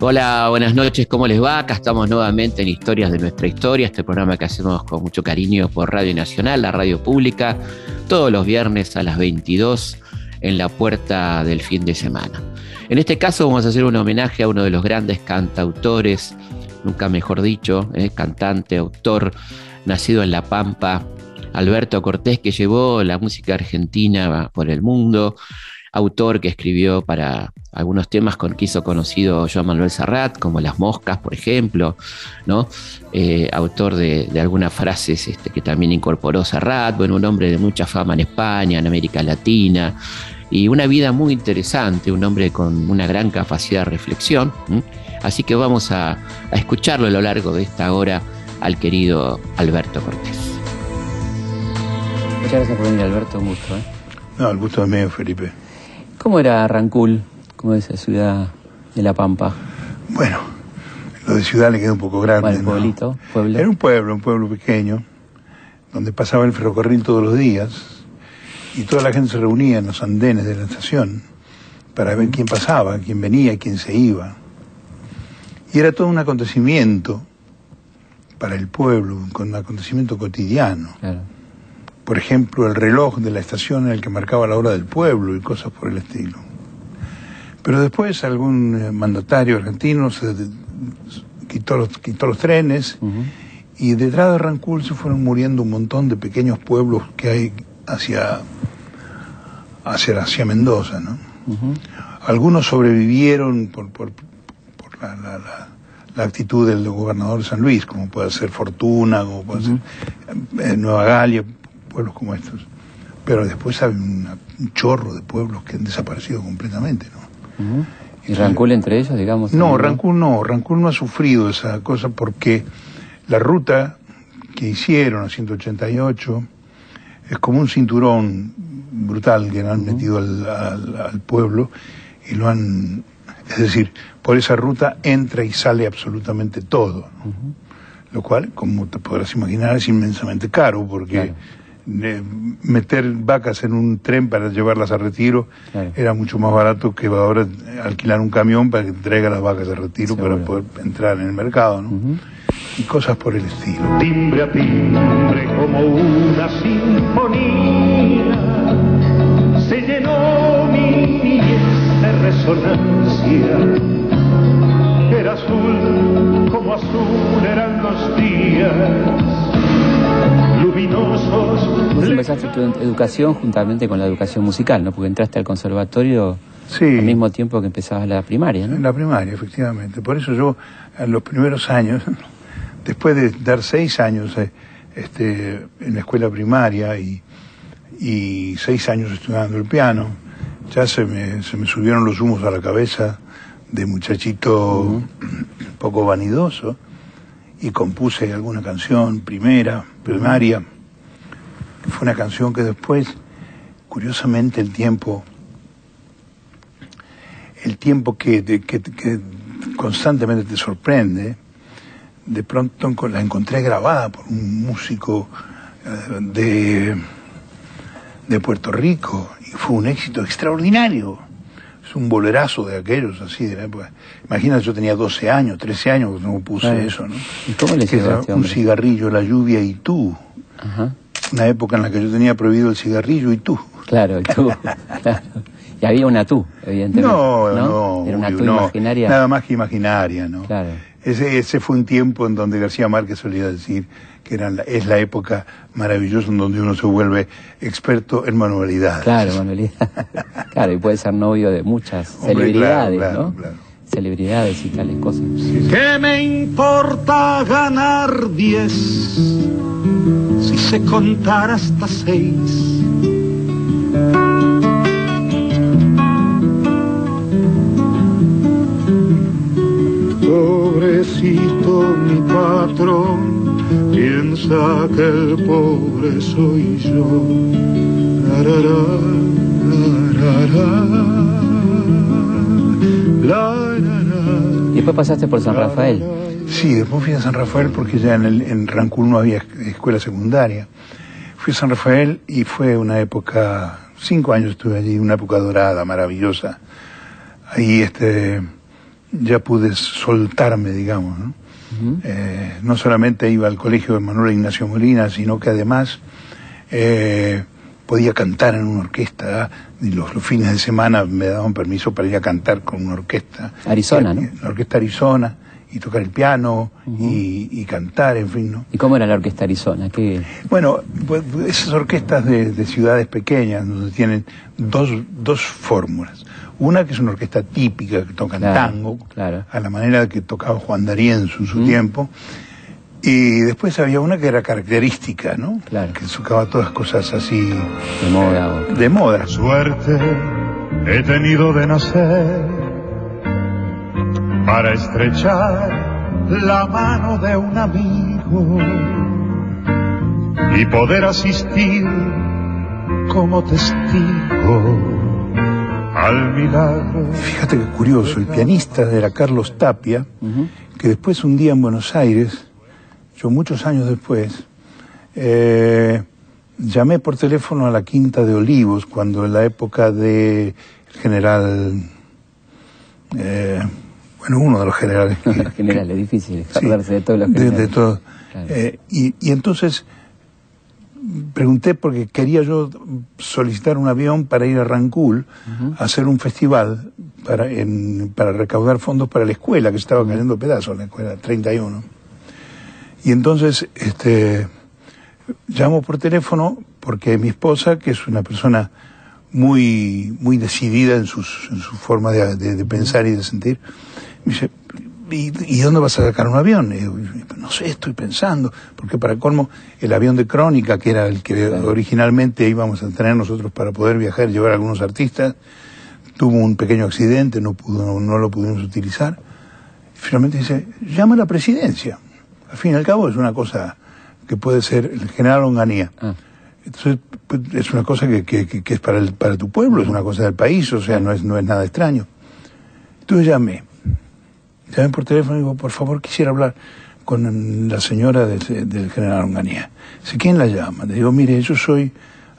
Hola, buenas noches, ¿cómo les va? Acá estamos nuevamente en Historias de nuestra historia, este programa que hacemos con mucho cariño por Radio Nacional, la radio pública, todos los viernes a las 22 en la puerta del fin de semana. En este caso vamos a hacer un homenaje a uno de los grandes cantautores, nunca mejor dicho, eh, cantante, autor, nacido en La Pampa, Alberto Cortés, que llevó la música argentina por el mundo, autor que escribió para algunos temas con que hizo conocido Joan Manuel Serrat, como Las Moscas, por ejemplo, ¿no? Eh, autor de, algunas frases este, que también incorporó Serrat, bueno, un hombre de mucha fama en España, en América Latina, y una vida muy interesante, un hombre con una gran capacidad de reflexión. Así que vamos a, a escucharlo a lo largo de esta hora al querido Alberto Cortés. Muchas gracias por venir, Alberto, un gusto. ¿eh? No, el gusto es mío, Felipe. ¿Cómo era Rancul, como esa ciudad de La Pampa? Bueno, lo de ciudad le queda un poco grande. Bueno, pueblito, pueblo. Era un pueblo, un pueblo pequeño, donde pasaba el ferrocarril todos los días y toda la gente se reunía en los andenes de la estación para ver quién pasaba, quién venía, quién se iba. Y era todo un acontecimiento para el pueblo, un acontecimiento cotidiano. Claro por ejemplo, el reloj de la estación en el que marcaba la hora del pueblo y cosas por el estilo. Pero después algún eh, mandatario argentino se quitó los, quitó los trenes y detrás de Rancul se fueron muriendo un montón de pequeños pueblos que hay hacia, hacia, hacia Mendoza. ¿no? Algunos sobrevivieron por, por, por la, la, la, actitud del gobernador de San Luis, como puede ser Fortuna, como puede ser eh, Nueva Galia, pueblos como estos. Pero después hay un chorro de pueblos que han desaparecido completamente, ¿no? ¿Y Rancul entre ellos, digamos? No, Rancul no, Rancul no ha sufrido esa cosa porque la ruta que hicieron a 188 es como un cinturón brutal que han metido al, pueblo y lo han... Es decir, por esa ruta entra y sale absolutamente todo, lo cual, como te podrás imaginar, es inmensamente caro porque meter vacas en un tren para llevarlas a retiro era mucho más barato que ahora alquilar un camión para que traiga las vacas a retiro para poder entrar en el mercado, ¿no? Y cosas por el estilo. Timbre a timbre como una sinfonía se llenó mi de resonancia. Era azul como azul eran los días luminosos. Vos empezaste tu educación juntamente con la educación musical, ¿no? Porque entraste al conservatorio al mismo tiempo que empezabas la primaria, ¿no? En la primaria, efectivamente. Por eso yo, en los primeros años, después de dar seis años eh, este, en la escuela primaria y, y seis años estudiando el piano, ya se me, se me subieron los humos a la cabeza de muchachito poco vanidoso y compuse alguna canción primera, primaria. Fue una canción que después, curiosamente, el tiempo, el tiempo que, que, constantemente te sorprende, de pronto la encontré grabada por un músico eh, de, de Puerto Rico y fue un éxito extraordinario es un bolerazo de aquellos, así de la época. Imagina, yo tenía 12 años, 13 años cuando puse eso, ¿no? ¿Y cómo le este Un cigarrillo, la lluvia y tú. Ajá. Una época en la que yo tenía prohibido el cigarrillo y tú. Claro, el tú. claro. Y había una tú, evidentemente. No, no. Era una tú imaginaria. Nada más que imaginaria, ¿no? Claro. Ese, ese fue un tiempo en donde García Márquez solía decir que era es la época maravillosa en donde uno se vuelve experto en manualidades. Claro, manualidades. claro, y puede ser novio de muchas celebridades, ¿no? Celebridades y tales cosas. ¿Qué me importa ganar diez si se contara hasta seis? Pobrecito mi patrón piensa que el pobre soy yo. y después pasaste por San Rafael. Sí, después fui a San Rafael porque ya en, el, en Rancún no había escuela secundaria. Fui a San Rafael y fue una época, cinco años estuve allí, una época dorada, maravillosa. Ahí este, ya pude soltarme, digamos, ¿no? Eh, no solamente iba al colegio de Manuel Ignacio Molina, sino que además eh, podía cantar en una orquesta. Y los, fines de semana me daban permiso para ir a cantar con una orquesta. Arizona, ¿no? La orquesta Arizona y tocar el piano y, cantar, en fin, ¿no? ¿Y cómo era la orquesta Arizona? ¿Qué... Bueno, pues, esas orquestas de, ciudades pequeñas, donde tienen dos, dos fórmulas. Una que es una orquesta típica que toca tango, a la manera que tocaba Juan D'Arienzo en su tiempo. Y después había una que era característica, ¿no? Claro. Que tocaba todas cosas así. De moda. De moda. Suerte he tenido de nacer para estrechar la mano de un amigo y poder asistir como testigo al milagro. Fíjate qué curioso, el pianista era Carlos Tapia, que después un día en Buenos Aires, yo muchos años después, eh, llamé por teléfono a la Quinta de Olivos, cuando en la época de general, eh, bueno, uno de los generales. generales, difícil acordarse de todos los generales. De, todo. Eh, y, y entonces pregunté porque quería yo solicitar un avión para ir a Rancul a hacer un festival para, para recaudar fondos para la escuela, que estaba cayendo pedazos, la escuela 31. Y entonces, este, llamo por teléfono porque mi esposa, que es una persona muy, muy decidida en, sus, en su forma de, de pensar y de sentir, me dice, ¿y, dónde vas a sacar un avión? no sé, estoy pensando, porque para colmo, el avión de Crónica, que era el que originalmente íbamos a tener nosotros para poder viajar y llevar a algunos artistas, tuvo un pequeño accidente, no, pudo, no, lo pudimos utilizar. Finalmente dice, llama a la presidencia. Al fin y al cabo es una cosa que puede ser el general Onganía. Ah. Entonces, pues, es una cosa que, que, es para, el, para tu pueblo, es una cosa del país, o sea, no es, no es nada extraño. Entonces llamé Llamé por teléfono y digo, por favor, quisiera hablar con la señora del, general Onganía. Dice, ¿quién la llama? Le digo, mire, yo soy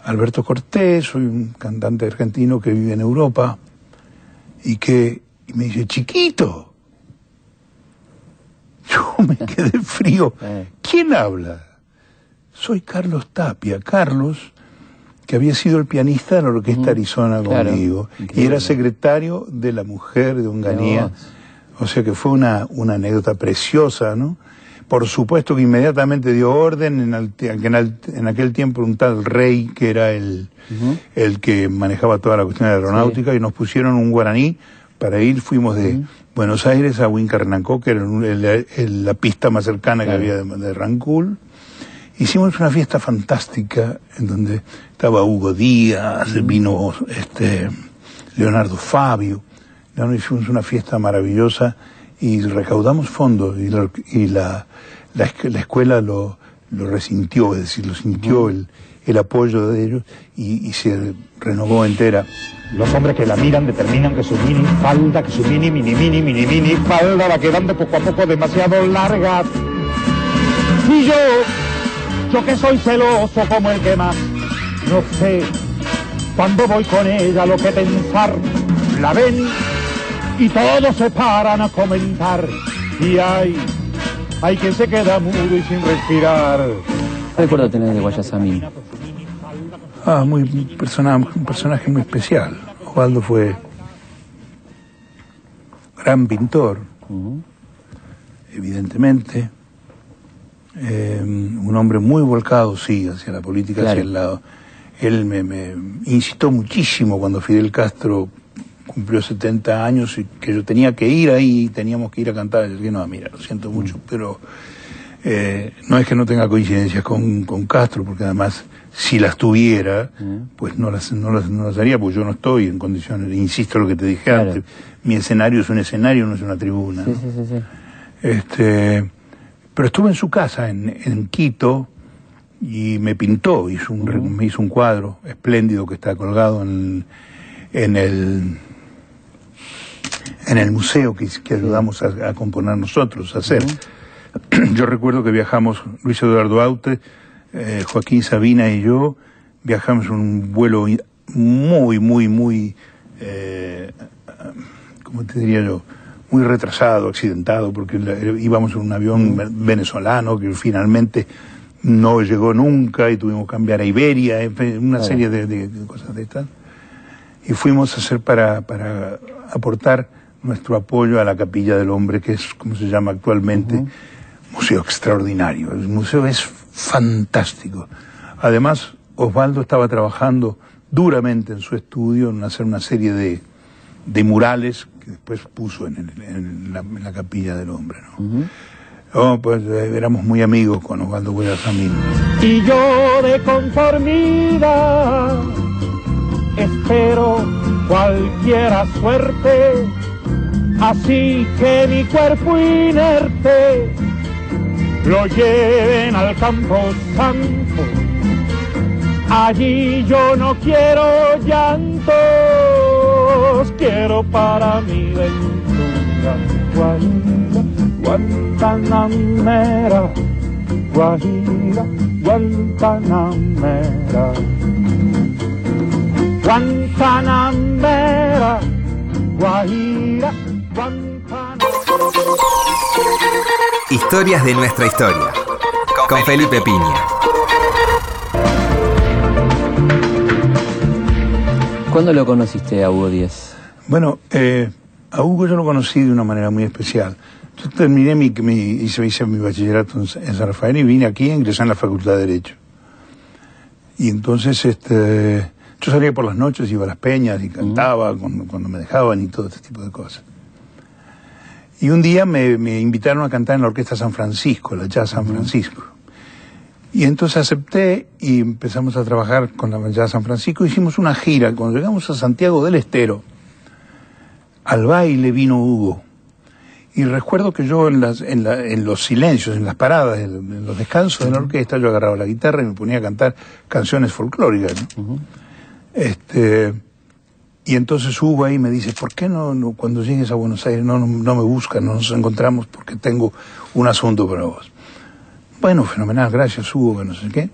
Alberto Cortés, soy un cantante argentino que vive en Europa y que y me dice, chiquito. Yo me quedé frío. Eh. ¿Quién habla? Soy Carlos Tapia. Carlos, que había sido el pianista de la Orquesta Arizona conmigo y era secretario de la mujer de Onganía. O sea que fue una, una anécdota preciosa, ¿no? Por supuesto que inmediatamente dio orden en, en, aquel tiempo un tal rey que era el, el que manejaba toda la cuestión de aeronáutica y nos pusieron un guaraní para ir, fuimos de Buenos Aires a Huincarnancó, que era la pista más cercana que había de, Rancul. Hicimos una fiesta fantástica en donde estaba Hugo Díaz, vino este Leonardo Fabio hicimos una fiesta maravillosa y recaudamos fondos y, la, la, escuela lo, lo, resintió, es decir, lo sintió el, el apoyo de ellos y, se renovó entera. Los hombres que la miran determinan que su mini falda, que su mini, mini, mini, mini, mini falda va quedando poco a poco demasiado larga. Y yo, yo que soy celoso como el que más, no sé cuando voy con ella lo que pensar. La ven y todos se paran a comentar. Y hay, hay quien se queda mudo y sin respirar. ¿Qué recuerdo tener de Guayasamín? Ah, muy personaje, un personaje muy especial. Osvaldo fue gran pintor, evidentemente. Eh, un hombre muy volcado, sí, hacia la política, hacia el lado. Él me, me incitó muchísimo cuando Fidel Castro cumplió 70 años y que yo tenía que ir ahí, teníamos que ir a cantar. Yo dije, no, mira, lo siento mucho, mm. pero eh, no es que no tenga coincidencias con, con, Castro, porque además, si las tuviera, mm. pues no las, no, las, no las haría, porque yo no estoy en condiciones, insisto lo que te dije antes, mi escenario es un escenario, no es una tribuna. Sí, sí, sí, este, pero estuve en su casa, en, en Quito, y me pintó, hizo un, me hizo un cuadro espléndido que está colgado en, en el en el museo que, que ayudamos a, componer nosotros, a hacer. Yo recuerdo que viajamos, Luis Eduardo Aute, eh, Joaquín Sabina y yo viajamos en un vuelo muy, muy, muy, eh, ¿cómo te diría yo? Muy retrasado, accidentado, porque íbamos en un avión venezolano que finalmente no llegó nunca y tuvimos que cambiar a Iberia, una serie de, cosas de estas. Y fuimos a hacer para, para aportar nuestro apoyo a la Capilla del Hombre, que es como se llama actualmente, museo extraordinario. El museo es fantástico. Además, Osvaldo estaba trabajando duramente en su estudio en hacer una serie de, de murales que después puso en, la, Capilla del Hombre. ¿no? Oh, pues eh, éramos muy amigos con Osvaldo Guayasamín. Y yo de conformidad espero cualquiera suerte, así que mi cuerpo inerte lo lleven al campo santo. Allí yo no quiero llantos, quiero para mi ventura Guantanamera, Guajira, Guantanamera. Guantanamera, Guajira, Guantanamera. Historias de nuestra historia. Con Felipe Piña. ¿Cuándo lo conociste a Hugo Díaz? Bueno, eh, a Hugo yo lo conocí de una manera muy especial. Yo terminé mi, mi hice, hice, mi bachillerato en, San Rafael y vine aquí a ingresar en la Facultad de Derecho. Y entonces, este, yo salía por las noches, iba a las peñas y cantaba cuando, me dejaban y todo este tipo de cosas. Y un día me, me, invitaron a cantar en la Orquesta San Francisco, la Jazz San Francisco. Y entonces acepté y empezamos a trabajar con la Jazz San Francisco. Hicimos una gira. Cuando llegamos a Santiago del Estero, al baile vino Hugo. Y recuerdo que yo en, las, en, la, en los silencios, en las paradas, en, los descansos de la orquesta, yo agarraba la guitarra y me ponía a cantar canciones folclóricas. Este, y entonces Hugo ahí me dice, ¿por qué no, cuando llegues a Buenos Aires no, no, me buscan, no nos encontramos porque tengo un asunto para vos? Bueno, fenomenal, gracias Hugo, que no sé qué.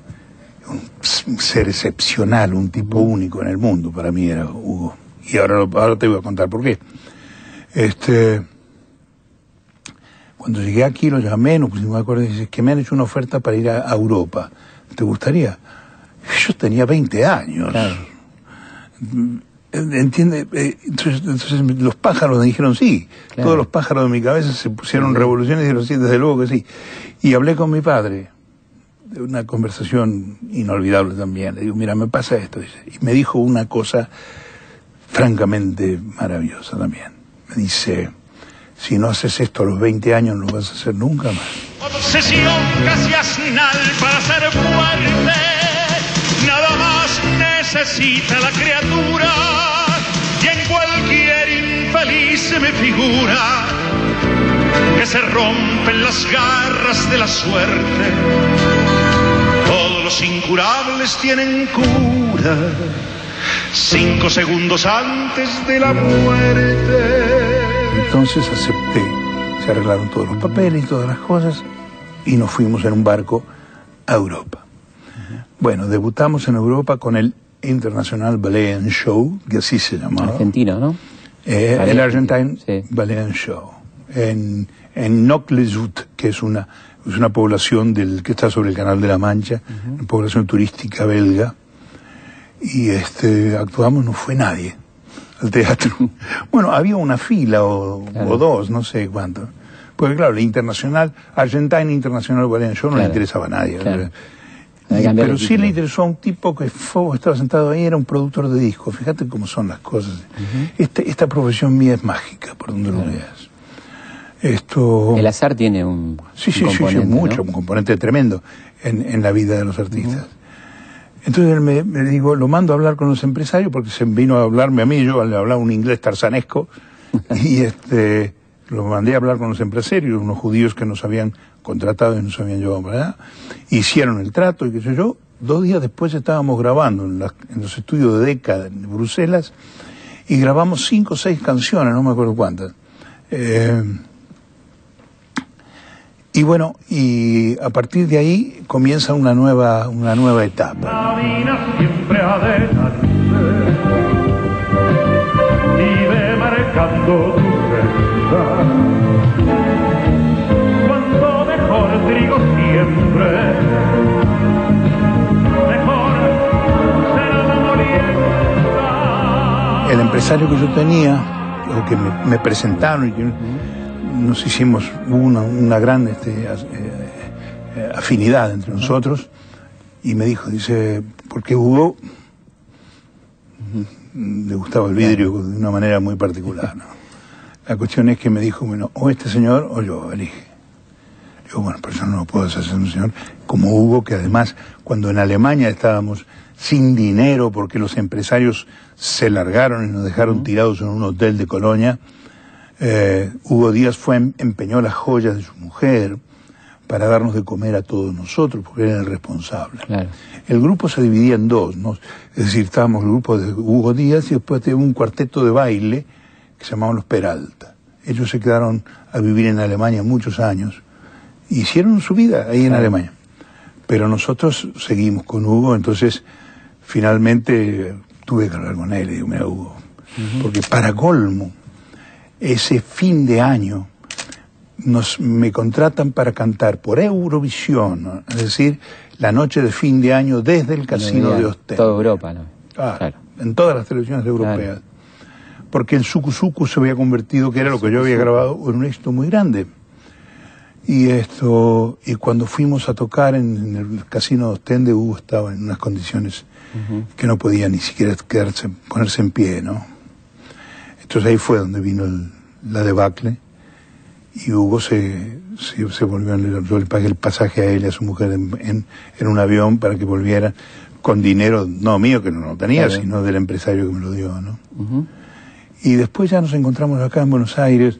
Un ser excepcional, un tipo único en el mundo, para mí era Hugo. Y ahora, ahora te voy a contar por qué. Este, cuando llegué aquí lo llamé, nos pusimos de acuerdo y dice que me han hecho una oferta para ir a, Europa. ¿Te gustaría? Yo tenía 20 años. ¿Entiende? Eh, entonces, los pájaros me dijeron sí. Todos los pájaros de mi cabeza se pusieron revoluciones y dijeron sí, desde luego que sí. Y hablé con mi padre. De una conversación inolvidable también. Le digo, mira, me pasa esto. Y me dijo una cosa francamente maravillosa también me dice, si no haces esto a los 20 años no lo vas a hacer nunca más. Obsesión casi asnal para ser fuerte, nada más necesita la criatura y en cualquier infeliz se me figura que se rompen las garras de la suerte. Todos los incurables tienen cura cinco segundos antes de la muerte. Entonces acepté, se arreglaron todos los papeles y todas las cosas y nos fuimos en un barco a Europa. Bueno, debutamos en Europa con el International Ballet Show, que así se llamaba. Argentino, ¿no? Eh, el Argentine Ballet Show. En, en que es una, es una población del, que está sobre el Canal de la Mancha, una población turística belga y este, actuamos, no fue nadie al teatro. Bueno, había una fila o, dos, no sé cuánto. Porque claro, la internacional, Argentina Internacional Ballet yo no le interesaba a nadie. Pero sí le interesó a un tipo que fue, estaba sentado ahí, era un productor de discos. Fíjate cómo son las cosas. este, esta profesión mía es mágica, por donde lo veas. Esto... El azar tiene un, sí, sí, sí, sí, mucho, un componente tremendo en, en la vida de los artistas. Entonces él me, me, dijo, lo mando a hablar con los empresarios porque se vino a hablarme a mí, yo le hablaba un inglés tarzanesco, y este, lo mandé a hablar con los empresarios, unos judíos que nos habían contratado y nos habían llevado para allá, hicieron el trato y qué sé yo, dos días después estábamos grabando en, los estudios de DECA en Bruselas y grabamos cinco o seis canciones, no me acuerdo cuántas. Eh, Y bueno, y a partir de ahí comienza una nueva, una nueva etapa. El empresario que yo tenía, o que me, me presentaron y que nos hicimos una, una gran este, eh, eh, afinidad entre nosotros y me dijo, dice, porque Hugo le gustaba el vidrio de una manera muy particular. ¿no? La cuestión es que me dijo, bueno, o este señor o yo, elige. Digo, bueno, pero eso no lo puedo hacer un señor como Hugo, que además, cuando en Alemania estábamos sin dinero porque los empresarios se largaron y nos dejaron tirados en un hotel de Colonia, eh, Hugo Díaz fue, em- empeñó las joyas de su mujer para darnos de comer a todos nosotros, porque era el responsable. Claro. El grupo se dividía en dos, ¿no? Es decir, estábamos el grupo de Hugo Díaz y después tenía un cuarteto de baile que se llamaban los Peralta. Ellos se quedaron a vivir en Alemania muchos años. Hicieron su vida ahí en Alemania. Pero nosotros seguimos con Hugo, entonces finalmente tuve que hablar con él y digo, mira Hugo, porque para colmo, ese fin de año nos, me contratan para cantar por Eurovisión, ¿no? es decir, la noche de fin de año desde el casino de Ostende. Toda Europa, ¿no? Ah, Claro. En todas las televisiones europeas. Porque el Suku Suku se había convertido, que era lo que yo había grabado, en un éxito muy grande. Y esto, y cuando fuimos a tocar en, en el casino de Ostende, Hugo estaba en unas condiciones que no podía ni siquiera quedarse, ponerse en pie, ¿no? Entonces ahí fue donde vino el- la debacle y Hugo se, se, se volvió, yo le pagué el pasaje a él y a su mujer en, en, en un avión para que volviera con dinero, no mío que no lo tenía, Claro. sino del empresario que me lo dio, ¿no? Y después ya nos encontramos acá en Buenos Aires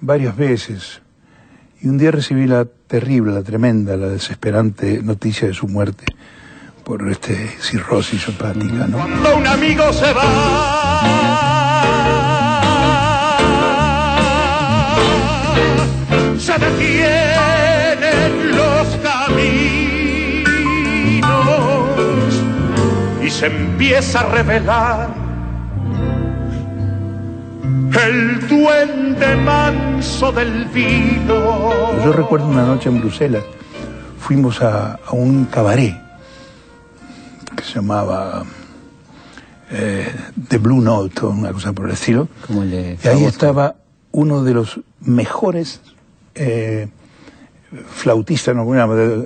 varias veces. Y un día recibí la terrible, la tremenda, la desesperante noticia de su muerte por este cirrosis hepática, ¿no? Cuando un amigo se va, se detienen los caminos y se empieza a revelar el duende manso del vino. Yo recuerdo una noche en Bruselas, fuimos a, a un cabaret que se llamaba eh, The Blue Note o una cosa por el estilo. Como el de Y ahí estaba uno de los mejores eh, flautistas, no,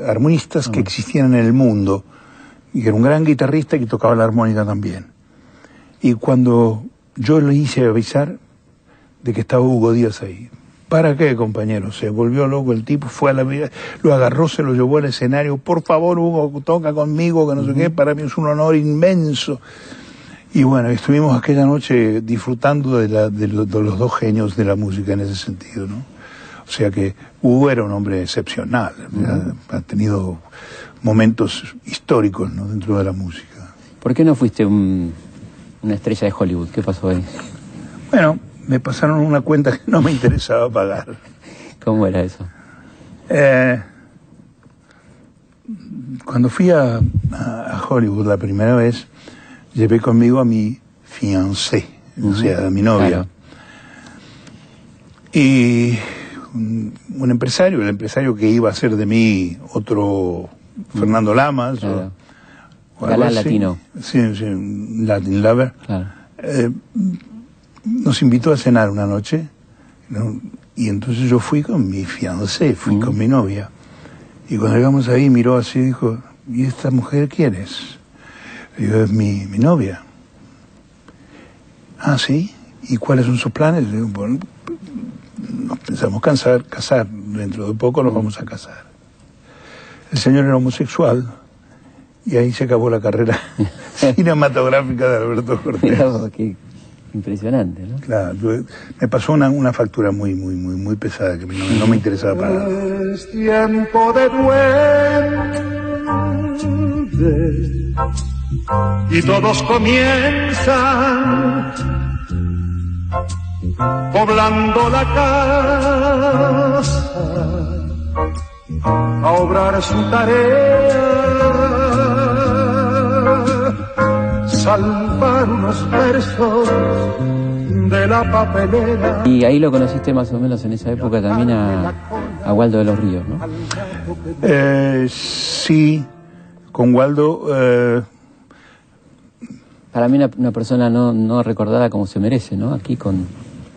armonistas que existían en el mundo. Y que era un gran guitarrista que tocaba la armónica también. Y cuando yo le hice avisar de que estaba Hugo Díaz ahí. ¿Para qué, compañero? Se volvió loco el tipo, fue a la vida, lo agarró, se lo llevó al escenario. Por favor, Hugo, toca conmigo, que no sé qué, para mí es un honor inmenso. Y bueno, estuvimos aquella noche disfrutando de, la- de lo- de los dos genios de la música en ese sentido, ¿no? O sea que Hugo era un hombre excepcional, ha, ha tenido momentos históricos ¿no? dentro de la música. ¿Por qué no fuiste un- una estrella de Hollywood? ¿Qué pasó ahí? Bueno, me pasaron una cuenta que no me interesaba pagar. ¿Cómo era eso? Eh, cuando fui a, Hollywood la primera vez, llevé conmigo a mi fiancé, o sea, a mi novia. Claro. Y un, un empresario, el empresario que iba a ser de mí otro Fernando Lamas. Claro. o Galán latino. Sí, sí, Latin lover. Claro. Eh, nos invitó a cenar una noche ¿no? y entonces yo fui con mi fiancé, fui con mi novia. Y cuando llegamos ahí miró así y dijo, ¿y esta mujer quién es? Y yo, es mi, mi novia. Ah, sí. ¿Y cuáles son sus planes? Le digo, bueno, nos pensamos casar, casar. Dentro de poco nos vamos a casar. El señor era homosexual y ahí se acabó la carrera cinematográfica de Alberto Cortés. Impresionante, ¿no? Claro, me pasó una, una factura muy, muy, muy, muy pesada que no, no me interesaba para nada. Es tiempo de duende y todos comienzan poblando la casa a obrar su tarea, unos versos de la papelera. Y ahí lo conociste más o menos en esa época también a, a Waldo de los Ríos, ¿no? Eh, sí, con Waldo... Eh, Para mí una, una persona no, no recordada como se merece, ¿no? Aquí con...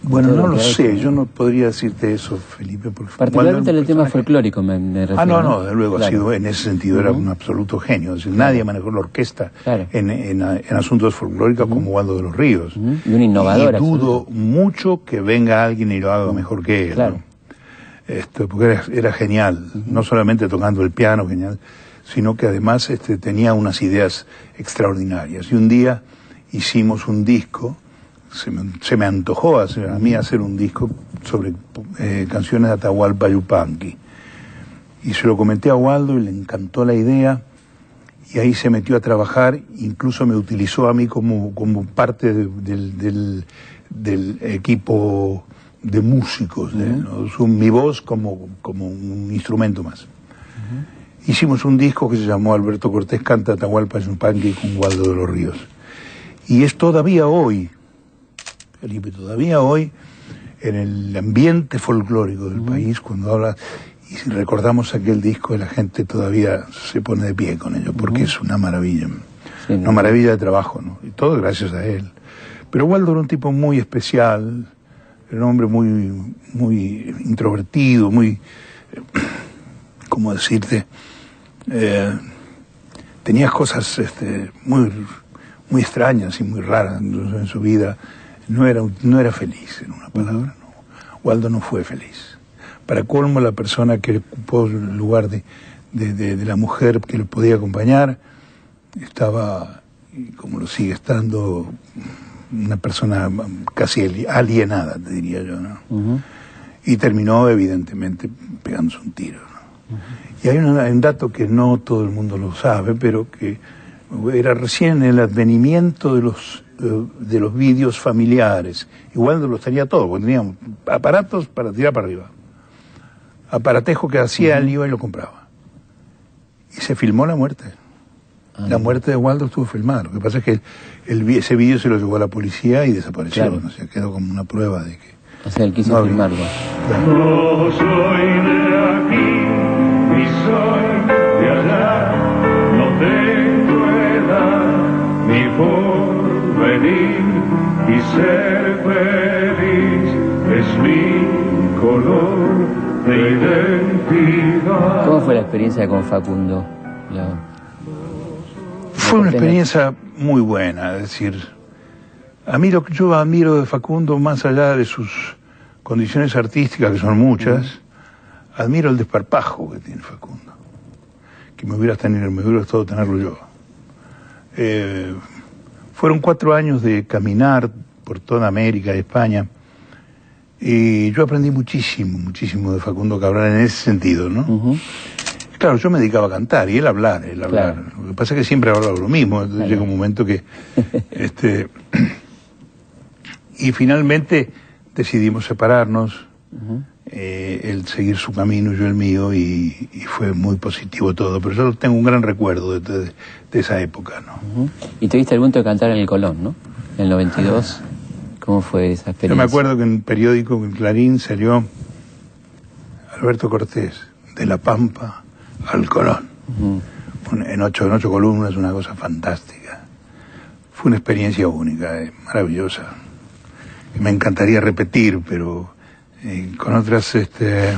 Bueno, no lo sé, yo no podría decirte eso, Felipe. Porque Particularmente en el tema folclórico me, me refiero. Ah, no, no, de luego, Claro. ha sido, en ese sentido era un absoluto genio. Es decir, nadie manejó la orquesta Claro. en, en- en asuntos folclóricos como Waldo de los Ríos. Y un innovador, Y dudo absoluto. mucho que venga alguien y lo haga mejor que él. Claro. ¿no? Esto, porque era, era genial, no solamente tocando el piano, genial, sino que además este, tenía unas ideas extraordinarias. Y un día hicimos un disco, se me, se me antojó hacer, a mí hacer un disco sobre eh, canciones de Atahualpa Yupanqui. Y se lo comenté a Waldo y le encantó la idea. Y ahí se metió a trabajar, incluso me utilizó a mí como, como parte de- del, del- del equipo de músicos, de- ¿no? Su- mi voz como, como un instrumento más. Hicimos un disco que se llamó Alberto Cortés canta Atahualpa Yupanqui con Waldo de los Ríos. Y es todavía hoy, Felipe, todavía hoy, en el ambiente folclórico del país, cuando habla, y si recordamos aquel disco, la gente todavía se pone de pie con ello, porque es una maravilla. Sí, una maravilla de trabajo, ¿no? Y todo gracias a él. Pero Waldo era un tipo muy especial, era un hombre muy, muy introvertido, muy, ¿cómo decirte? Eh, tenía cosas este, muy, muy extrañas y muy raras en en su vida. No era, no era feliz, en una palabra. No. Waldo no fue feliz. Para colmo, la persona que ocupó el lugar de, de- de- de la mujer que lo podía acompañar estaba, como lo sigue estando, una persona casi ali- alienada, te diría yo. ¿no? Y terminó evidentemente pegándose un tiro. ¿no? Y hay un, hay un dato que no todo el mundo lo sabe, pero que era recién el advenimiento de los de los vídeos familiares. Igual los tenía todos, porque teníamos aparatos para tirar para arriba. Aparatejo que hacía él iba y lo compraba. Y se filmó la muerte. Ah, La muerte de Waldo estuvo filmada. Lo que pasa es que el, el vi- ese vídeo se lo llevó a la policía y desapareció. Claro. ¿no? O sea, quedó como una prueba de que... O sea, él quiso No había- filmarlo. No soy de ser feliz es mi color de identidad. ¿Cómo fue la experiencia con Facundo? La- Fue una experiencia muy buena, es decir, a mí lo que yo admiro de Facundo, más allá de sus condiciones artísticas, que son muchas, admiro el desparpajo que tiene Facundo, que me hubiera tenido, me hubiera gustado tenerlo yo. Eh, fueron cuatro años de caminar por toda América y España, y yo aprendí muchísimo, muchísimo de Facundo Cabral en ese sentido, ¿no? Claro, yo me dedicaba a cantar y él a hablar, él a hablar. Claro. Lo que pasa es que siempre hablaba lo mismo. Entonces Claro. llega un momento que, este, y finalmente decidimos separarnos, eh, él seguir su camino yo el mío y, y fue muy positivo todo. Pero yo tengo un gran recuerdo de, de- de esa época, ¿no? Ujú. Y tuviste el gusto de cantar en el Colón, ¿no? En el 92. ¿Cómo fue esa experiencia? Yo me acuerdo que en un periódico, en Clarín, salió Alberto Cortés, de La Pampa al Colón. Un- en ocho, en ocho columnas, una cosa fantástica. Fue una experiencia única, eh, maravillosa. que Me encantaría repetir, pero eh, con otras, este,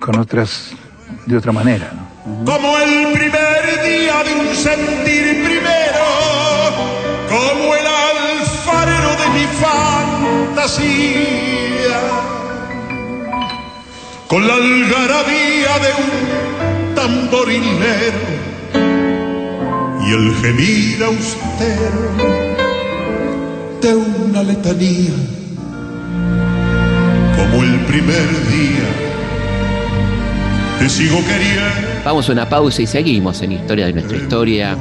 con otras, de otra manera, ¿no? Como el primer día de un sentir primero, como el mi fantasía, con la algarabía de un tamborilero y el gemir austero de una letanía, como el primer día, te sigo queriendo. Vamos a una pausa y seguimos en Historia de nuestra historia.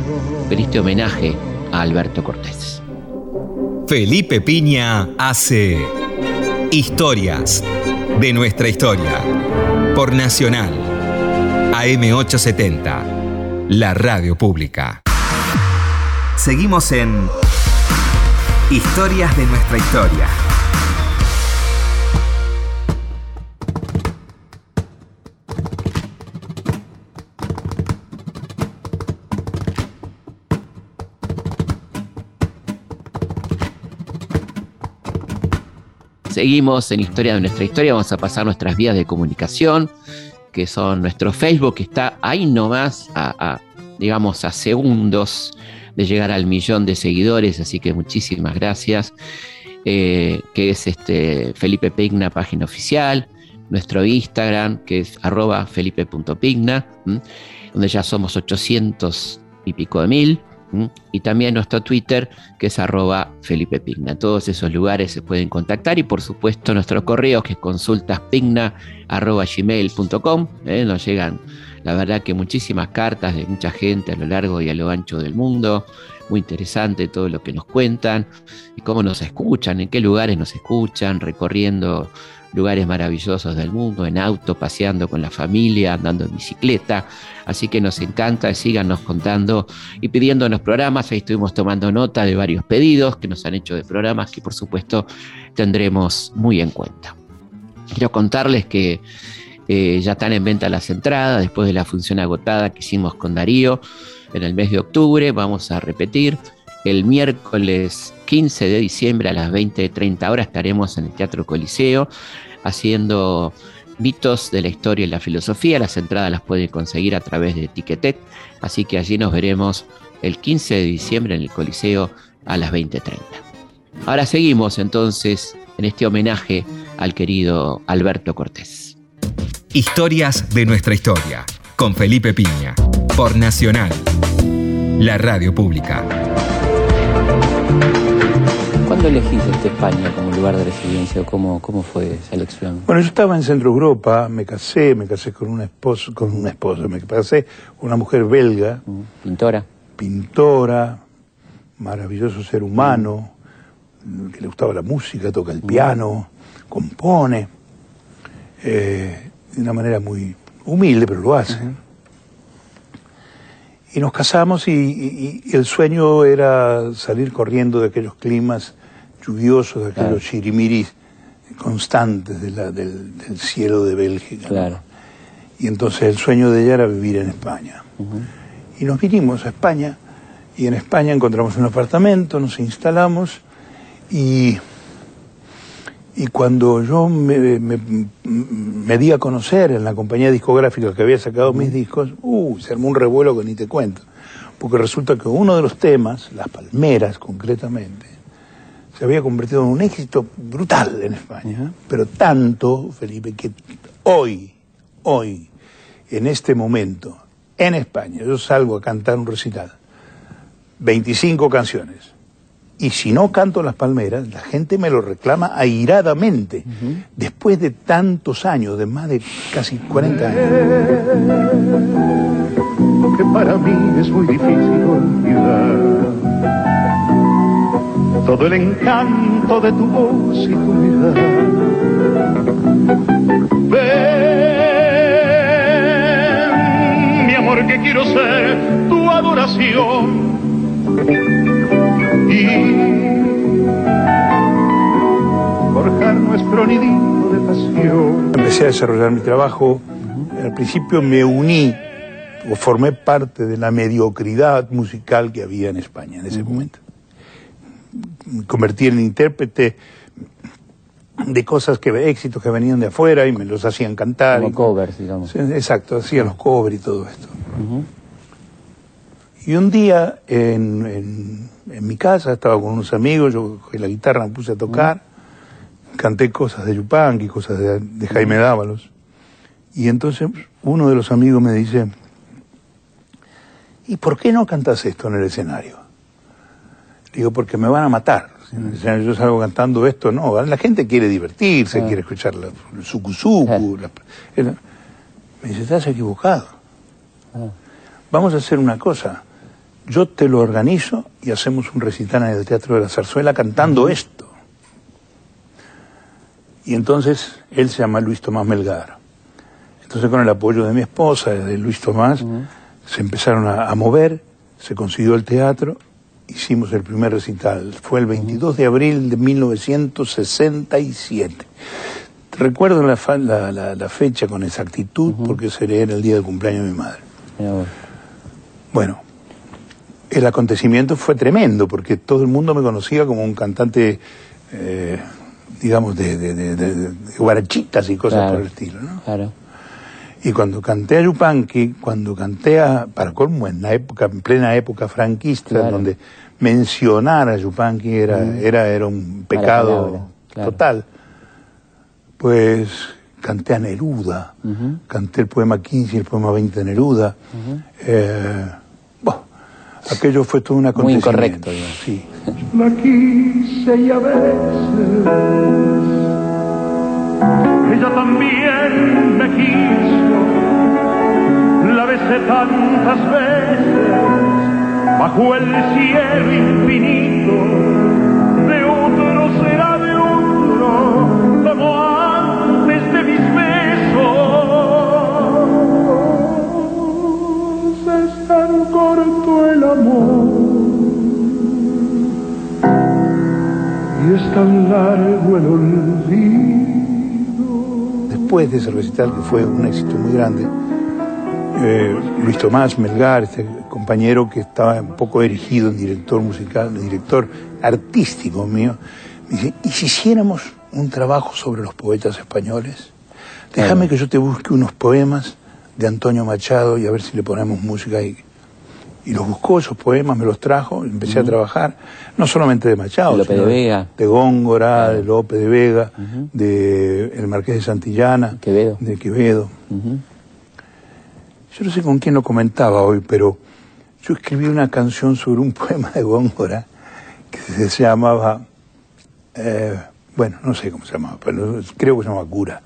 En este homenaje a Alberto Cortés. Felipe Piña hace Historias de nuestra historia. Por Nacional. AM870. La radio pública. Seguimos en Historias de nuestra historia. Seguimos en Historia de nuestra historia, vamos a pasar nuestras vías de comunicación, que son nuestro Facebook, que está ahí nomás, a, digamos, a segundos de llegar al millón de seguidores, así que muchísimas gracias. Eh, que es este Felipe Pigna, página oficial, nuestro Instagram, que es arroba felipe.pigna, donde ya somos 800 y pico de mil y también nuestro Twitter, que es arroba Felipe Pigna. Todos esos lugares se pueden contactar y por supuesto nuestro correo, que es consultaspigna.gmail.com. ¿eh? Nos llegan, la verdad que muchísimas cartas de mucha gente a lo largo y a lo ancho del mundo. Muy interesante todo lo que nos cuentan y cómo nos escuchan, en qué lugares nos escuchan, recorriendo lugares maravillosos del mundo, en auto, paseando con la familia, andando en bicicleta. Así que nos encanta, síganos contando y pidiéndonos programas. Ahí estuvimos tomando nota de varios pedidos que nos han hecho de programas que por supuesto tendremos muy en cuenta. Quiero contarles que eh, ya están en venta las entradas después de la función agotada que hicimos con Darío en el mes de octubre. Vamos a repetir. El miércoles 15 de diciembre a las 20.30 horas estaremos en el Teatro Coliseo haciendo mitos de la historia y la filosofía. Las entradas las pueden conseguir a través de Ticketet, así que allí nos veremos el 15 de diciembre en el Coliseo a las 20.30. Ahora seguimos entonces en este homenaje al querido Alberto Cortés. Historias de nuestra historia, con Felipe Piña, por Nacional, la radio pública. ¿Cuándo elegiste España como lugar de residencia cómo, cómo fue esa elección? Bueno, yo estaba en Centro Europa, me casé, me casé con una esposa, con una esposa, me casé con una mujer belga. Mm, pintora. Pintora, maravilloso ser humano, que le gustaba la música, toca el mm. piano, compone, eh, de una manera muy humilde, pero lo hace. Y nos casamos y, el sueño era salir corriendo de aquellos climas lluviosos, de aquellos chirimiris constantes del, cielo de Bélgica. Y entonces el sueño de ella era vivir en España. Y nos vinimos a España y en España encontramos un apartamento, nos instalamos y, y cuando yo me, di a conocer en la compañía discográfica que había sacado mis discos, uh, se armó un revuelo que ni te cuento. Porque resulta que uno de los temas, Las Palmeras concretamente, se había convertido en un éxito brutal en España, pero tanto, Felipe, que hoy, hoy, en este momento, en España, yo salgo a cantar un recital, 25 canciones, y si no canto Las Palmeras, la gente me lo reclama airadamente, después de tantos años, de más de casi 40 años. Que para mí es muy difícil olvidar todo el encanto de tu voz y tu mirada. Ven, mi amor, que quiero ser tu adoración. Y forjar nuestro nidito de pasión. Empecé a desarrollar mi trabajo. Al principio me uní o formé parte de la mediocridad musical que había en España en ese momento convertí en intérprete de cosas que éxitos que venían de afuera y me los hacían cantar. Como covers, digamos. Exacto, hacía los covers y todo esto. Y un día en, en, mi casa estaba con unos amigos, yo cogí la guitarra, me puse a tocar, canté cosas de Yupanqui, cosas de, de Jaime Dávalos. Y entonces uno de los amigos me dice, ¿y por qué no cantas esto en el escenario? Digo, porque me van a matar. Yo salgo cantando esto, no. La gente quiere divertirse, quiere escuchar la, el sucusuku. me dice, estás equivocado. Ah. Vamos a hacer una cosa. Yo te lo organizo y hacemos un recital en el Teatro de la Zarzuela cantando esto. Y entonces él se llama Luis Tomás Melgar. Entonces con el apoyo de mi esposa, de Luis Tomás, se empezaron a, a mover, se consiguió el teatro, hicimos el primer recital. Fue el 22 de abril de 1967. Recuerdo la, fa- la- la- la fecha con exactitud porque ese era el día del cumpleaños de mi madre. Bueno, el acontecimiento fue tremendo porque todo el mundo me conocía como un cantante, eh, digamos, de, de, de- de- de guarachitas y cosas Claro. por el estilo, ¿no? Claro. Y cuando canté a Yupanqui, cuando canté a, para colmo, en la época, en plena época franquista, Claro. donde mencionar a Yupanqui era, era, era un pecado claro. total, pues canté a Neruda, canté el poema 15 y el poema 20 de Neruda. Eh, aquello fue todo un Muy acontecimiento. incorrecto, digamos. Sí. La quise y a veces ella también me quiso. La besé tantas veces bajo el cielo infinito. El amor. y es tan largo el olvido. Después de ese recital, que fue un éxito muy grande, eh, Luis Tomás Melgar, este compañero que estaba un poco erigido en director musical, en director artístico mío, me dice, ¿y si hiciéramos un trabajo sobre los poetas españoles? Déjame que yo te busque unos poemas de Antonio Machado y a ver si le ponemos música ahí. Y los buscó, esos poemas, me los trajo, empecé a trabajar, no solamente de Machado, De sino Vega. de Góngora, de Lope de Vega, de el Marqués de Santillana, Quevedo. de Quevedo. Yo no sé con quién lo comentaba hoy, pero yo escribí una canción sobre un poema de Góngora que se, se llamaba, eh, bueno, no sé cómo se llamaba, pero creo que se llamaba Cura.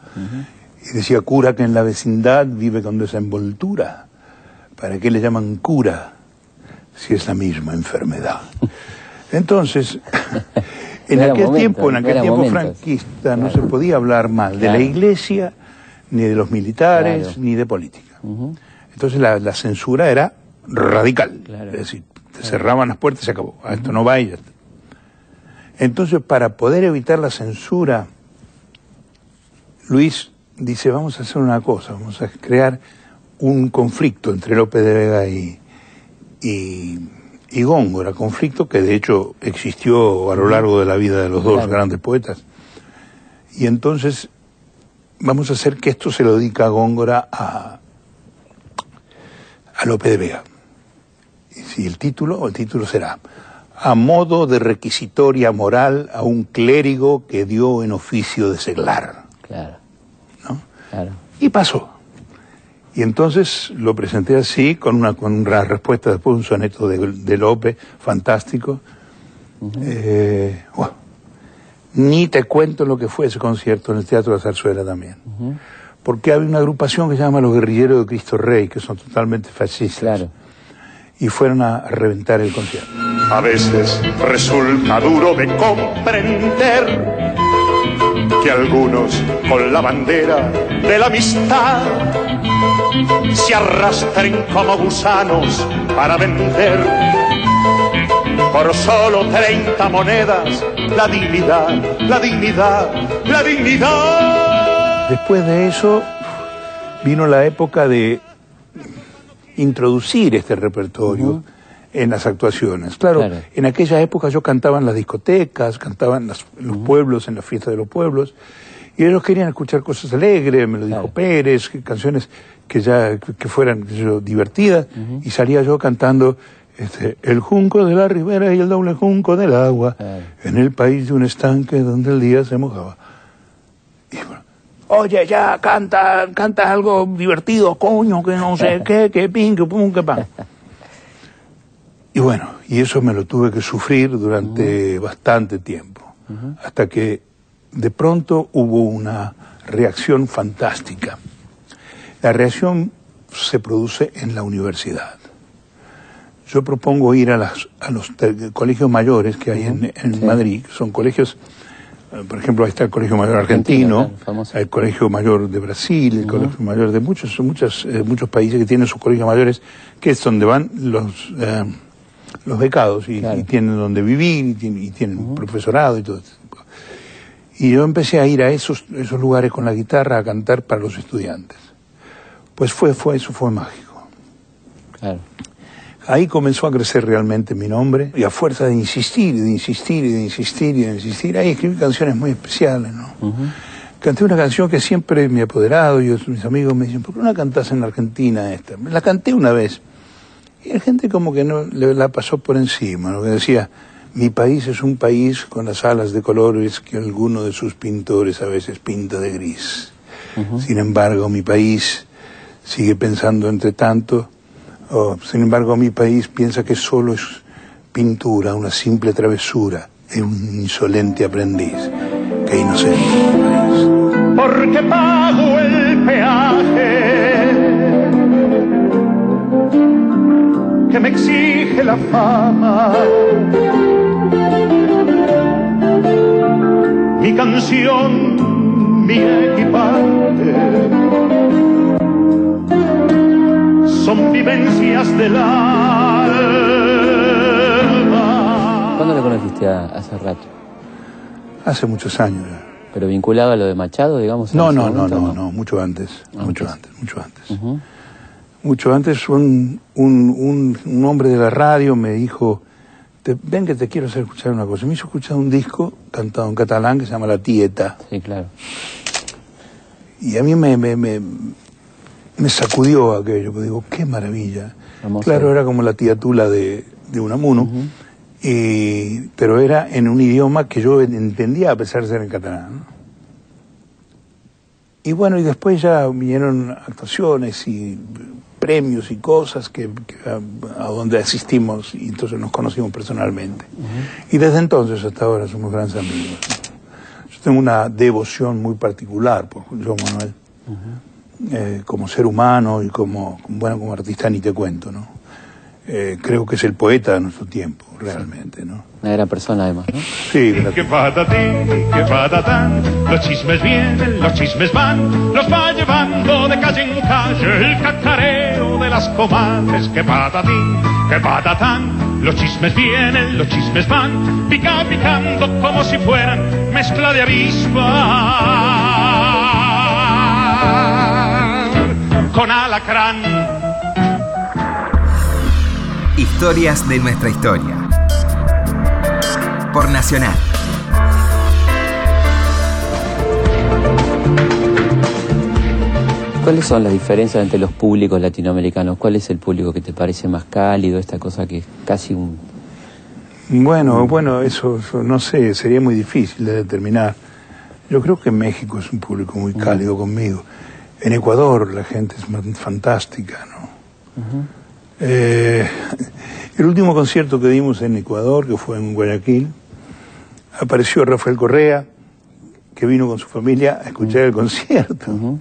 Y decía, cura que en la vecindad vive con desenvoltura. ¿Para qué le llaman cura si es la misma enfermedad? Entonces, en aquel momento, tiempo, en aquel tiempo franquista, no se podía hablar mal de la iglesia, ni de los militares, Claro. ni de política. Entonces la, la censura era radical. Es decir, te cerraban las puertas y se acabó. A esto no va y ya está. Entonces, para poder evitar la censura, Luis dice, vamos a hacer una cosa, vamos a crear un conflicto entre López de Vega y, y, y Góngora, conflicto que de hecho existió a lo largo de la vida de los dos Claro. grandes poetas. Y entonces vamos a hacer que esto se lo dedica Góngora a, a Lope de Vega. Y si el título, el título será A modo de requisitoria moral a un clérigo que dio en oficio de seglar. Claro. ¿no? Claro. Y pasó. Y entonces lo presenté así, con una, con una respuesta después de un soneto de, de Lope, fantástico. Eh, ni te cuento lo que fue ese concierto en el Teatro de la Zarzuela también. Porque hay una agrupación que se llama Los Guerrilleros de Cristo Rey, que son totalmente fascistas. Claro. Y fueron a, a reventar el concierto. A veces resulta duro de comprender que algunos con la bandera de la amistad se arrastren como gusanos para vender por solo 30 monedas la dignidad, la dignidad, la dignidad. Después de eso vino la época de introducir este repertorio en las actuaciones. Claro, Claro. en aquella época yo cantaba en las discotecas, cantaba en, las- los pueblos, en las fiestas de los pueblos, y ellos querían escuchar cosas alegres, me lo dijo Claro. Pérez, canciones que ya que, fueran divertidas, y salía yo cantando este, el junco de la ribera y el doble junco del agua, en el país de un estanque donde el día se mojaba. Y bueno, Oye, ya canta, canta algo divertido, coño, que no sé qué, que pin, que pum, que pan. Y bueno, y eso me lo tuve que sufrir durante bastante tiempo, hasta que de pronto hubo una reacción fantástica. La reacción se produce en la universidad. Yo propongo ir a, las, a los colegios mayores que hay en, en Madrid, que son colegios Eh, Por ejemplo, ahí está el Colegio Mayor Argentino, el Colegio Mayor de Brasil, el Colegio Mayor de muchos, muchas, eh, muchos países que tienen sus colegios mayores, que es donde van los, eh, los becados y, Claro. y tienen donde vivir y tienen, y tienen profesorado y todo. este tipo. Y yo empecé a ir a esos, esos lugares con la guitarra a cantar para los estudiantes. Pues fue, fue, eso fue mágico. Claro. Ahí comenzó a crecer realmente mi nombre y a fuerza de insistir, y de insistir, y de insistir, y de insistir, ahí escribí canciones muy especiales, ¿no? Canté una canción que siempre me ha apoderado y mis amigos me dicen, ¿por qué no la cantás en Argentina esta? La canté una vez y la gente como que no le la pasó por encima, ¿no? Que decía, mi país es un país con las alas de colores que alguno de sus pintores a veces pinta de gris. Sin embargo, mi país sigue pensando entre tanto, sin embargo, mi país piensa que solo es pintura, una simple travesura, es un insolente aprendiz. Qué inocente país. porque pago el peaje que me exige la fama. Mi canción, mi equiparte, vivencias del alma. ¿Cuándo le conociste a, a Serrat? Hace muchos años ya. ¿Pero vinculado a lo de Machado, digamos? No, no, no, no, no, mucho antes, mucho Antes. mucho antes. Mucho antes un, un, un, un hombre de la radio me dijo, te- ven que te quiero hacer escuchar una cosa. Me hizo escuchar un disco cantado en catalán que se llama La Tieta. Sí, claro. Y a mí me, me, me, sacudió aquello, porque digo, qué maravilla. Claro, era como la tía Tula de, de Unamuno, y, pero era en un idioma que yo entendía a pesar de ser en catalán. ¿no? Y bueno, y después ya vinieron actuaciones y premios y cosas que, que a, a donde asistimos y entonces nos conocimos personalmente. Y desde entonces hasta ahora somos grandes amigos. Yo tengo una devoción muy particular por Joan Manuel. Eh, como ser humano y como, bueno, como artista ni te cuento, ¿no? Eh, creo que es el poeta de nuestro tiempo, realmente, ¿no? Una gran persona, además, ¿no? Sí, Que patatín, que patatán, los chismes vienen, los chismes van, los va llevando de calle en calle el cacareo de las comadres. Que patatín, que patatán, los chismes vienen, los chismes van, pica picando como si fueran mezcla de avispa con alacrán. Historias de nuestra historia. Por Nacional. ¿Cuáles son las diferencias entre los públicos latinoamericanos? ¿Cuál es el público que te parece más cálido? Esta cosa que es casi un... Bueno, bueno, eso, eso no sé, sería muy difícil de determinar. Yo creo que México es un público muy cálido conmigo. En Ecuador la gente es fantástica, ¿no? Eh, el último concierto que dimos en Ecuador, que fue en Guayaquil, apareció Rafael Correa, que vino con su familia a escuchar el concierto.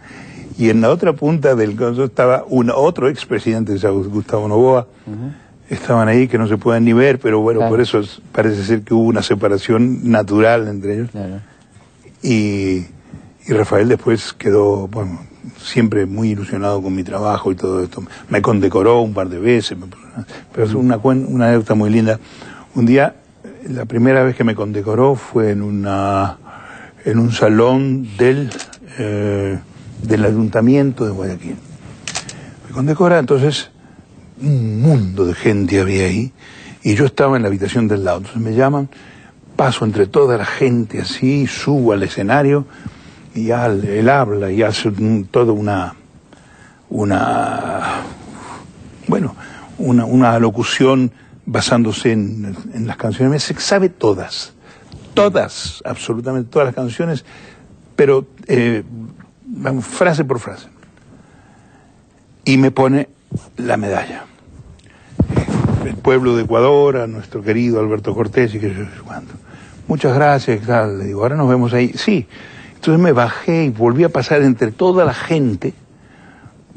Y en la otra punta del concierto estaba un, otro expresidente, sea, Gustavo Novoa. Estaban ahí que no se pueden ni ver, pero bueno, Claro. por eso es- parece ser que hubo una separación natural entre ellos. Claro. Y, y Rafael después quedó, bueno, siempre muy ilusionado con mi trabajo y todo esto. Me condecoró un par de veces, pero es una, una anécdota muy linda. Un día, la primera vez que me condecoró fue en una en un salón del, eh, del ayuntamiento de Guayaquil. Me condecora, entonces un mundo de gente había ahí y yo estaba en la habitación del lado. Entonces me llaman, paso entre toda la gente así, subo al escenario y ya él, habla y hace un- toda una, una, bueno, una, una locución basándose en, en las canciones. Me dice, sabe todas, todas, absolutamente todas las canciones, pero eh, frase por frase. Y me pone la medalla el pueblo de Ecuador, a nuestro querido Alberto Cortés y que yo sé cuánto. Muchas gracias, tal. Le digo, ahora nos vemos ahí. Sí. Entonces me bajé y volví a pasar entre toda la gente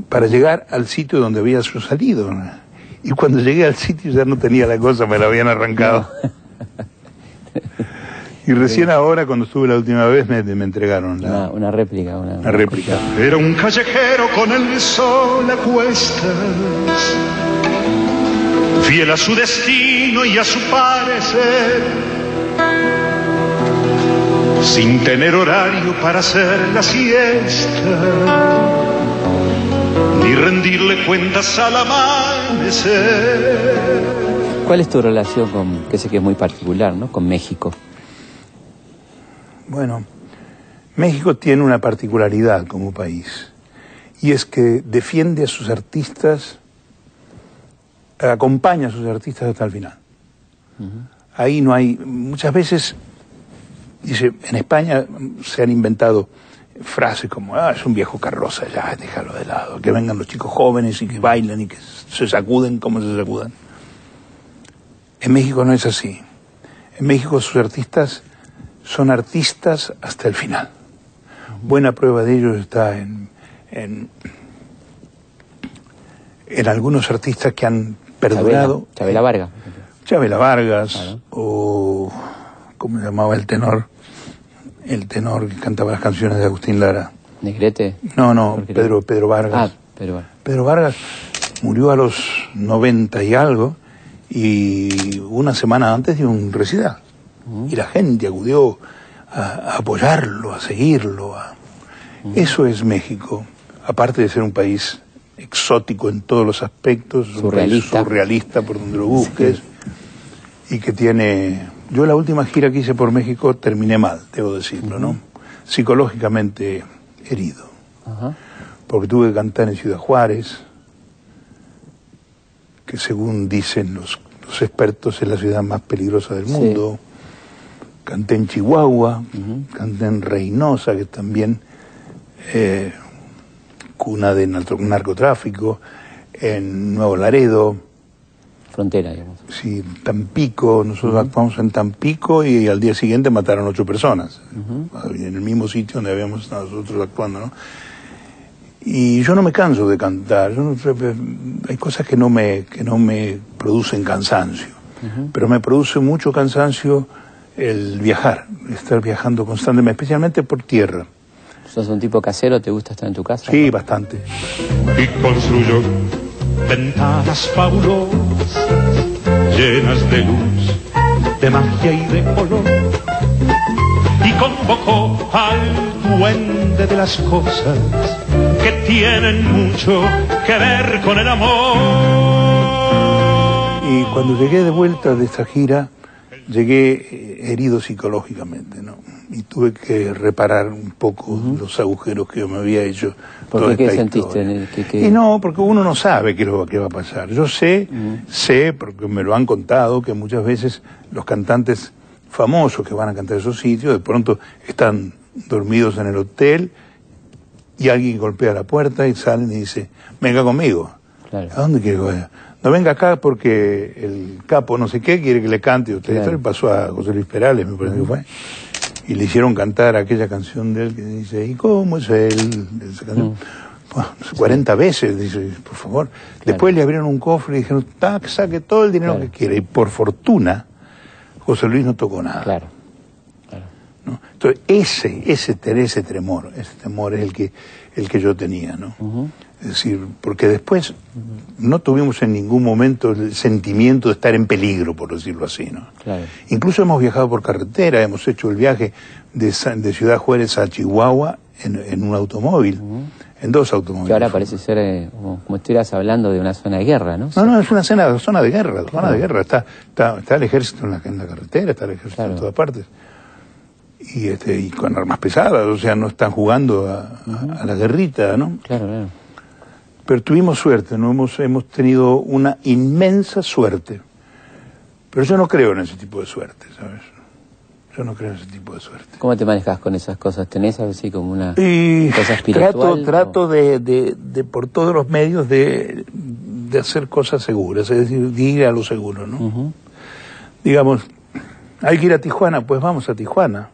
para llegar al sitio donde había yo salido. Y cuando llegué al sitio ya no tenía la cosa, me la habían arrancado. Y recién ahora, cuando estuve la última vez, me, me entregaron la, Una, una réplica, una, réplica. Era un callejero con el sol a cuestas, fiel a su destino y a su parecer, sin tener horario para hacer la siesta, ni rendirle cuentas al amanecer. ¿Cuál es tu relación con, que sé que es muy particular, ¿no? Con México. Bueno, México tiene una particularidad como país, y es que defiende a sus artistas, acompaña a sus artistas hasta el final. Ahí no hay, muchas veces, dice, en España se han inventado frases como, ah, es un viejo carroza, ya, déjalo de lado, que vengan los chicos jóvenes y que bailen y que se sacuden como se sacudan. En México no es así. En México sus artistas son artistas hasta el final. Buena prueba de ello está en, en, en algunos artistas que han perdurado. Chabela, Chabela Vargas. Chabela Vargas Claro. o ¿cómo se llamaba el tenor? El tenor que cantaba las canciones de Agustín Lara. Negrete. No, no, Pedro, Pedro Ah, Vargas. pero bueno. Pedro Vargas murió a los 90 y algo y una semana antes dio un recital. Y la gente acudió a, a apoyarlo, a seguirlo. a- Eso es México, aparte de ser un país exótico en todos los aspectos, Surrealista. surrealista por donde lo busques, y que tiene... Yo la última gira que hice por México terminé mal, debo decirlo, ¿no? Psicológicamente herido Ajá. porque tuve que cantar en Ciudad Juárez, que según dicen los, los expertos es la ciudad más peligrosa del Sí. mundo. Canté en Chihuahua, canté en Reynosa, que es también eh, cuna de narco- narcotráfico, en Nuevo Laredo, Frontera, digamos. sí, Tampico, nosotros actuamos en Tampico y al día siguiente mataron ocho personas, en el mismo sitio donde habíamos estado nosotros actuando, ¿no? Y yo no me canso de cantar, yo no sé, pues, hay cosas que no me, que no me producen cansancio, pero me produce mucho cansancio el viajar, estar viajando constantemente, especialmente por tierra. ¿Sos un tipo casero? ¿Te gusta estar en tu casa? Sí, bastante. y construyó ventanas fabulosas, llenas de luz, de magia y de color. Y convocó al duende de las cosas que tienen mucho que ver con el amor. Y cuando llegué de vuelta de esta gira, llegué eh, herido psicológicamente, ¿no? Y tuve que reparar un poco los agujeros que yo me había hecho. ¿Por qué? ¿Qué esta sentiste en el- qué? Y no, porque uno no sabe qué, es lo, qué va a pasar. Yo sé, sé, porque me lo han contado, que muchas veces los cantantes famosos que van a cantar esos sitios, de pronto están dormidos en el hotel y alguien golpea la puerta y salen y dice, venga conmigo. Claro. ¿A dónde quiere que vaya? No venga acá porque el capo no sé qué quiere que le cante. Usted Claro. Esto le pasó a José Luis Perales, me parece que fue. Y le hicieron cantar aquella canción de él que dice, ¿y cómo es él? Esa canción. Bueno, 40 veces, dice, por favor. Después le abrieron un cofre y dijeron, "Tac, saque todo el dinero Claro. que quiera. Y por fortuna, José Luis no tocó nada. Claro. ¿no? Entonces, ese, ese, ese tremor, ese temor es el que, el que yo tenía, ¿no? Es decir, porque después no tuvimos en ningún momento el sentimiento de estar en peligro, por decirlo así, ¿no? Claro. Incluso hemos viajado por carretera, hemos hecho el viaje de, de Ciudad Juárez a Chihuahua en, en un automóvil, en dos automóviles. Que ahora parece ser eh, como, como estuvieras hablando de una zona de guerra, ¿no? No, no, es una zona, zona de guerra, zona de guerra. Está, está, está el ejército en la, en la carretera, está el ejército Claro. en todas partes. Y, este, y con armas pesadas, o sea, no están jugando a, a- a la guerrita, ¿no? Claro, claro. Pero tuvimos suerte, ¿no? Hemos, hemos tenido una inmensa suerte. Pero yo no creo en ese tipo de suerte, ¿sabes? Yo no creo en ese tipo de suerte. ¿Cómo te manejas con esas cosas? ¿Tenés así como una Y cosa espiritual? trato, trato de, de, de por todos los medios de, de hacer cosas seguras, es decir, de ir a lo seguro, ¿no? Digamos, hay que ir a Tijuana, pues vamos a Tijuana.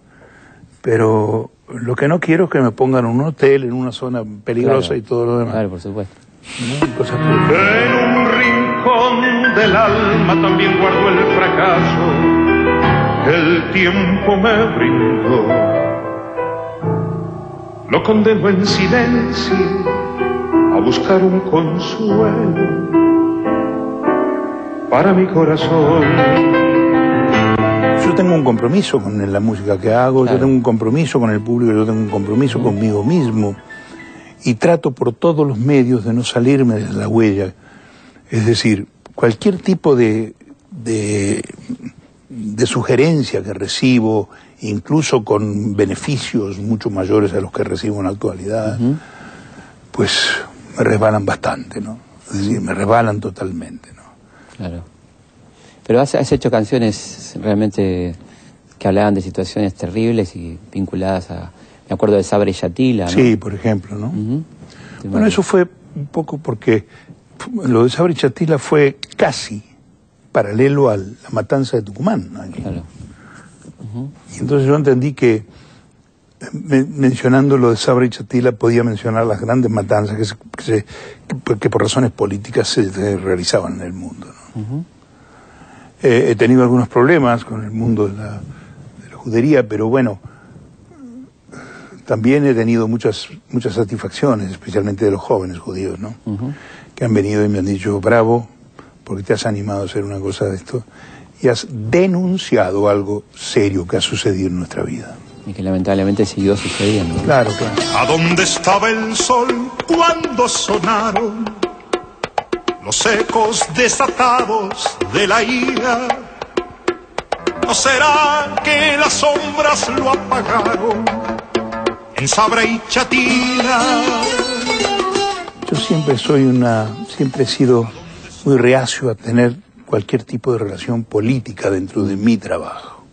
Pero lo que no quiero es que me pongan en un hotel, en una zona peligrosa Claro. y todo lo demás. Claro, por supuesto. Por- En un rincón del alma también guardo el fracaso que el tiempo me brindó. Lo condeno en silencio a buscar un consuelo para mi corazón. Yo tengo un compromiso con la música que hago, yo tengo un compromiso con el público, yo tengo un compromiso conmigo mismo y trato por todos los medios de no salirme de la huella. Es decir, cualquier tipo de, de, sugerencia que recibo, incluso con beneficios mucho mayores a los que recibo en la actualidad, pues me resbalan bastante, ¿no? Es decir, me resbalan totalmente, ¿no? Claro. Pero has, hecho canciones realmente que hablaban de situaciones terribles y vinculadas a, me acuerdo de Sabre Yatila. ¿no? Sí, por ejemplo, ¿no? Bueno, eso fue un poco porque lo de Sabre y Yatila fue casi paralelo a la matanza de Tucumán. Claro. Y entonces yo entendí que mencionando lo de Sabra y Chatila podía mencionar las grandes matanzas que, que, por razones políticas se, realizaban en el mundo. Eh, he tenido algunos problemas con el mundo de la, judería, pero bueno, también he tenido muchas, muchas satisfacciones, especialmente de los jóvenes judíos, ¿no? que han venido y me han dicho, bravo, porque te has animado a hacer una cosa de esto y has denunciado algo serio que ha sucedido en nuestra vida. Y que lamentablemente siguió sucediendo. Claro, claro. ¿A dónde estaba el sol cuando sonaron los ecos desatados de la ira? ¿No será que las sombras lo apagaron Sabra y Chatina? Yo siempre soy una, siempre he sido muy reacio a tener cualquier tipo de relación política dentro de mi trabajo.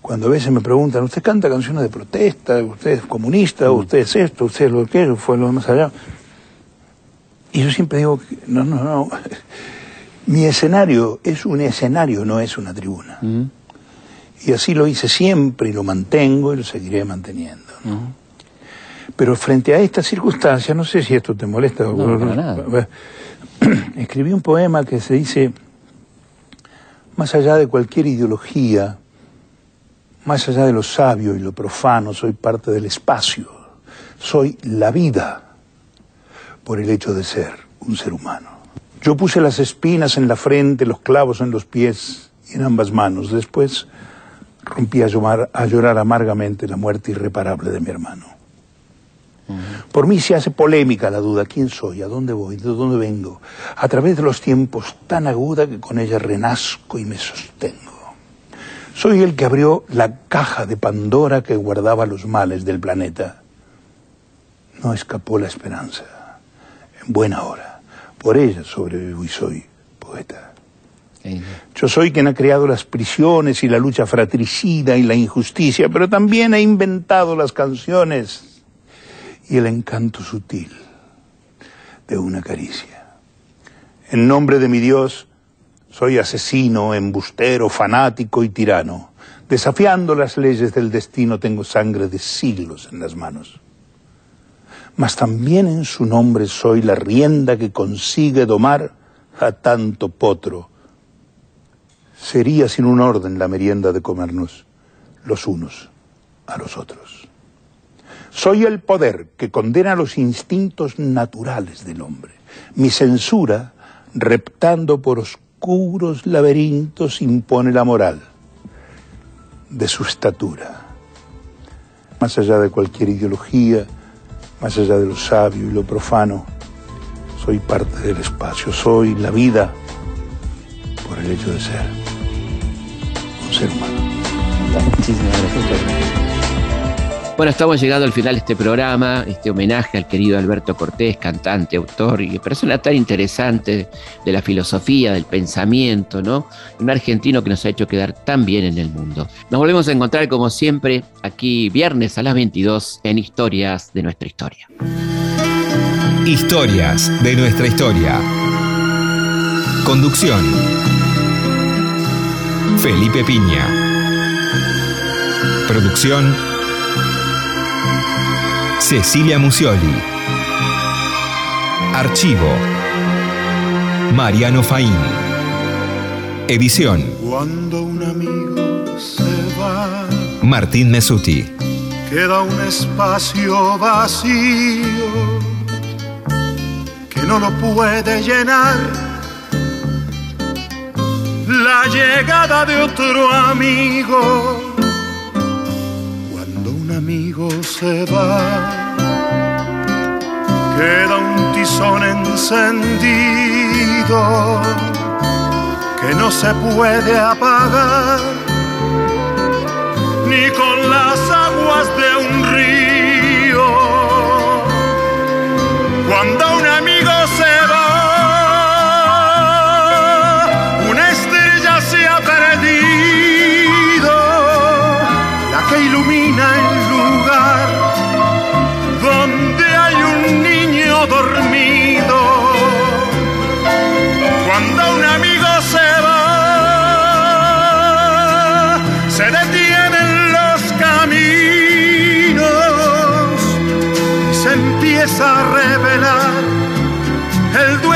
Cuando a veces me preguntan, ¿usted canta canciones de protesta? ¿Usted es comunista? Mm. ¿Usted es esto? ¿Usted es lo que ¿Fue lo más allá? Y yo siempre digo, no, no, no. Mi escenario es un escenario, no es una tribuna. Mm. Y así lo hice siempre y lo mantengo y lo seguiré manteniendo. Mm. Pero frente a esta circunstancia, no sé si esto te molesta. No, escribí un poema que se dice, más allá de cualquier ideología, más allá de lo sabio y lo profano, soy parte del espacio, soy la vida por el hecho de ser un ser humano. Yo puse las espinas en la frente, los clavos en los pies y en ambas manos. Después rompí a llorar, a llorar amargamente la muerte irreparable de mi hermano. Por mí se hace polémica la duda, ¿quién soy? ¿A dónde voy? ¿De dónde vengo? A través de los tiempos tan aguda que con ella renazco y me sostengo. Soy el que abrió la caja de Pandora que guardaba los males del planeta. No escapó la esperanza. En buena hora. Por ella sobrevivo y soy poeta. Yo soy quien ha creado las prisiones y la lucha fratricida y la injusticia, pero también he inventado las canciones y el encanto sutil de una caricia. En nombre de mi Dios, soy asesino, embustero, fanático y tirano. Desafiando las leyes del destino tengo sangre de siglos en las manos. Mas también en su nombre soy la rienda que consigue domar a tanto potro. Sería sin un orden la merienda de comernos los unos a los otros. Soy el poder que condena los instintos naturales del hombre. Mi censura, reptando por oscuros laberintos, impone la moral de su estatura. Más allá de cualquier ideología, más allá de lo sabio y lo profano, soy parte del espacio, soy la vida por el hecho de ser ser humano. Muchísimas gracias. Bueno, estamos llegando al final de este programa, este homenaje al querido Alberto Cortés, cantante, autor y persona tan interesante de la filosofía, del pensamiento, ¿no? Un argentino que nos ha hecho quedar tan bien en el mundo. Nos volvemos a encontrar como siempre aquí viernes a las 22 en Historias de nuestra historia. Historias de nuestra historia. Conducción. Felipe Piña. Producción. Cecilia Musioli. Archivo. Mariano Faín. Edición. Cuando un amigo Martín Mesuti. Queda un espacio vacío que no lo puede llenar la llegada de otro amigo. Cuando un amigo se va, queda un tizón encendido que no se puede apagar ni con las aguas de un río. Cuando un amigo se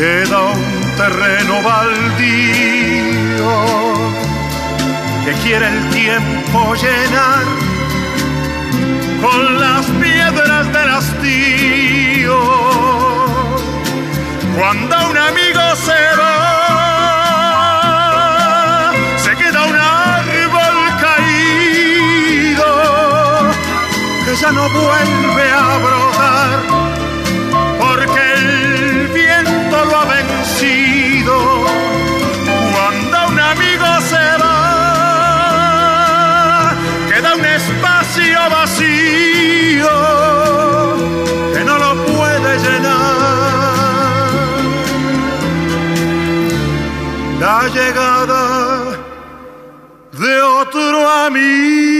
queda un terreno baldío que quiere el tiempo llenar con las piedras del hastío. Cuando un amigo se va, se queda un árbol caído que ya no vuelve a brotar llegada de otro amigo.